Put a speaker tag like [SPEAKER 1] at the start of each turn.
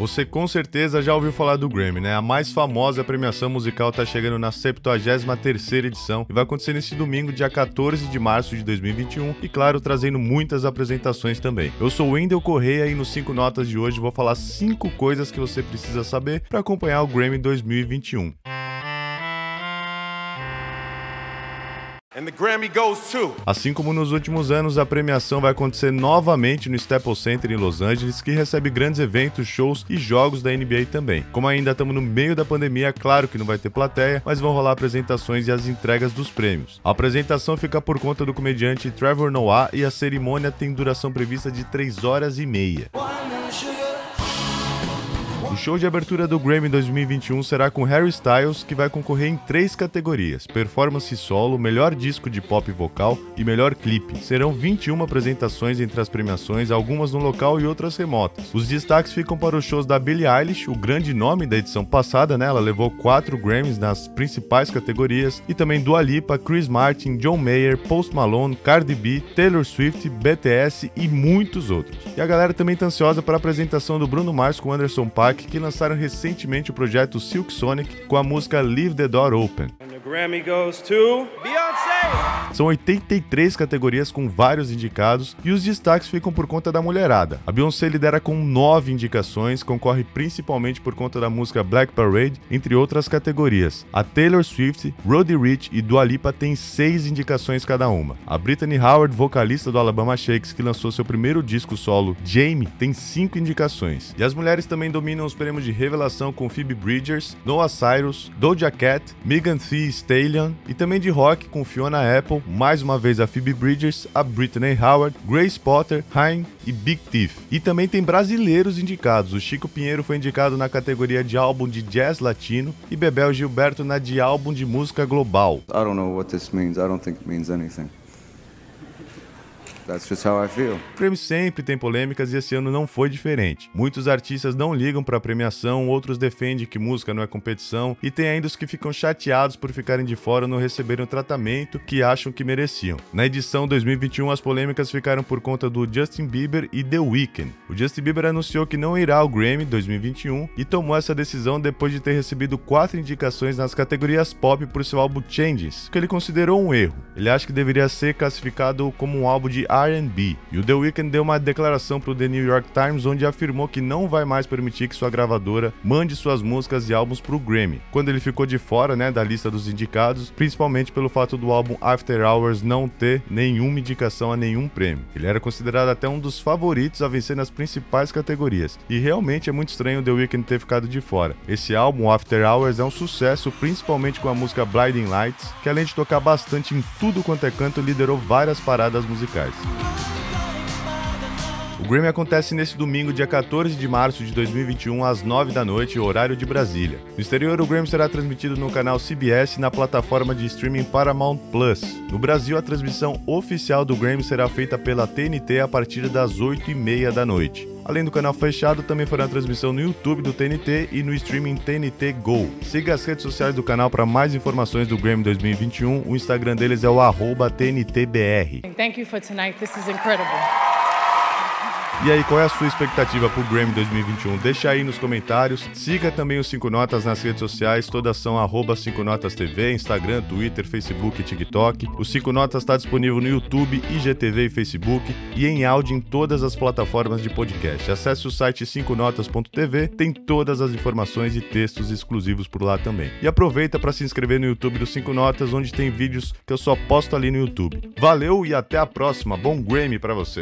[SPEAKER 1] Você com certeza já ouviu falar do Grammy, né? A mais famosa premiação musical está chegando na 73ª edição e vai acontecer nesse domingo, dia 14 de março de 2021 e claro, trazendo muitas apresentações também. Eu sou Wendel Correia e nos 5 notas de hoje vou falar 5 coisas que você precisa saber para acompanhar o Grammy 2021. Assim como nos últimos anos, a premiação vai acontecer novamente no Staples Center em Los Angeles, que recebe grandes eventos, shows e jogos da NBA também. Como ainda estamos no meio da pandemia, é claro que não vai ter plateia, mas vão rolar apresentações e as entregas dos prêmios. A apresentação fica por conta do comediante Trevor Noah e a cerimônia tem duração prevista de 3 horas e meia. O show de abertura do Grammy 2021 será com Harry Styles, que vai concorrer em três categorias: performance solo, melhor disco de pop vocal e melhor clipe. Serão 21 apresentações entre as premiações, algumas no local e outras remotas. Os destaques ficam para os shows da Billie Eilish, o grande nome da edição passada, né? Ela levou quatro Grammys nas principais categorias, e também Dua Lipa, Chris Martin, John Mayer, Post Malone, Cardi B, Taylor Swift, BTS e muitos outros. E a galera também está ansiosa para a apresentação do Bruno Mars com Anderson Paak que lançaram recentemente o projeto Silk Sonic com a música Leave the Door Open. Grammy goes to Beyoncé. São 83 categorias com vários indicados e os destaques ficam por conta da mulherada. A Beyoncé lidera com 9 indicações, concorre principalmente por conta da música Black Parade, entre outras categorias. A Taylor Swift, Roddy Ricch e Dua Lipa têm 6 indicações cada uma. A Brittany Howard, vocalista do Alabama Shakes, que lançou seu primeiro disco solo, Jamie, tem 5 indicações. E as mulheres também dominam os prêmios de revelação com Phoebe Bridgers, Noah Cyrus, Doja Cat, Megan Thee Stallion e também de rock com Fiona Apple, mais uma vez a Phoebe Bridgers, a Brittany Howard, Grace Potter, Haim e Big Thief. E também tem brasileiros indicados. O Chico Pinheiro foi indicado na categoria de álbum de jazz latino e Bebel Gilberto na de álbum de música global. I don't know what this means. I don't think it means anything. That's just how I feel. O prêmio sempre tem polêmicas e esse ano não foi diferente. Muitos artistas não ligam para a premiação, outros defendem que música não é competição e tem ainda os que ficam chateados por ficarem de fora ou não receberem o tratamento que acham que mereciam. Na edição 2021, as polêmicas ficaram por conta do Justin Bieber e The Weeknd. O Justin Bieber anunciou que não irá ao Grammy 2021 e tomou essa decisão depois de ter recebido quatro indicações nas categorias pop por seu álbum Changes, que ele considerou um erro. Ele acha que deveria ser classificado como um álbum de R&B. E o The Weeknd deu uma declaração para o The New York Times onde afirmou que não vai mais permitir que sua gravadora mande suas músicas e álbuns para o Grammy. Quando ele ficou de fora, né, da lista dos indicados, principalmente pelo fato do álbum After Hours não ter nenhuma indicação a nenhum prêmio. Ele era considerado até um dos favoritos a vencer nas principais categorias. E realmente é muito estranho o The Weeknd ter ficado de fora. Esse álbum After Hours é um sucesso, principalmente com a música Blinding Lights, que além de tocar bastante em tudo quanto é canto, liderou várias paradas musicais. Yes. O Grammy acontece nesse domingo, dia 14 de março de 2021, às 9 da noite, horário de Brasília. No exterior, o Grammy será transmitido no canal CBS na plataforma de streaming Paramount Plus. No Brasil, a transmissão oficial do Grammy será feita pela TNT a partir das 8h30 da noite. Além do canal fechado, também fará transmissão no YouTube do TNT e no streaming TNT Go. Siga as redes sociais do canal para mais informações do Grammy 2021. O Instagram deles é o TNTBR. Thank you for tonight. This is incredible. E aí, qual é a sua expectativa pro Grammy 2021? Deixa aí nos comentários. Siga também os 5 Notas nas redes sociais, todas são arroba 5 Notas TV, Instagram, Twitter, Facebook e TikTok. O 5 Notas está disponível no YouTube, IGTV e Facebook e em áudio em todas as plataformas de podcast. Acesse o site 5notas.tv, tem todas as informações e textos exclusivos por lá também. E aproveita para se inscrever no YouTube do 5 Notas, onde tem vídeos que eu só posto ali no YouTube. Valeu e até a próxima. Bom Grammy para você.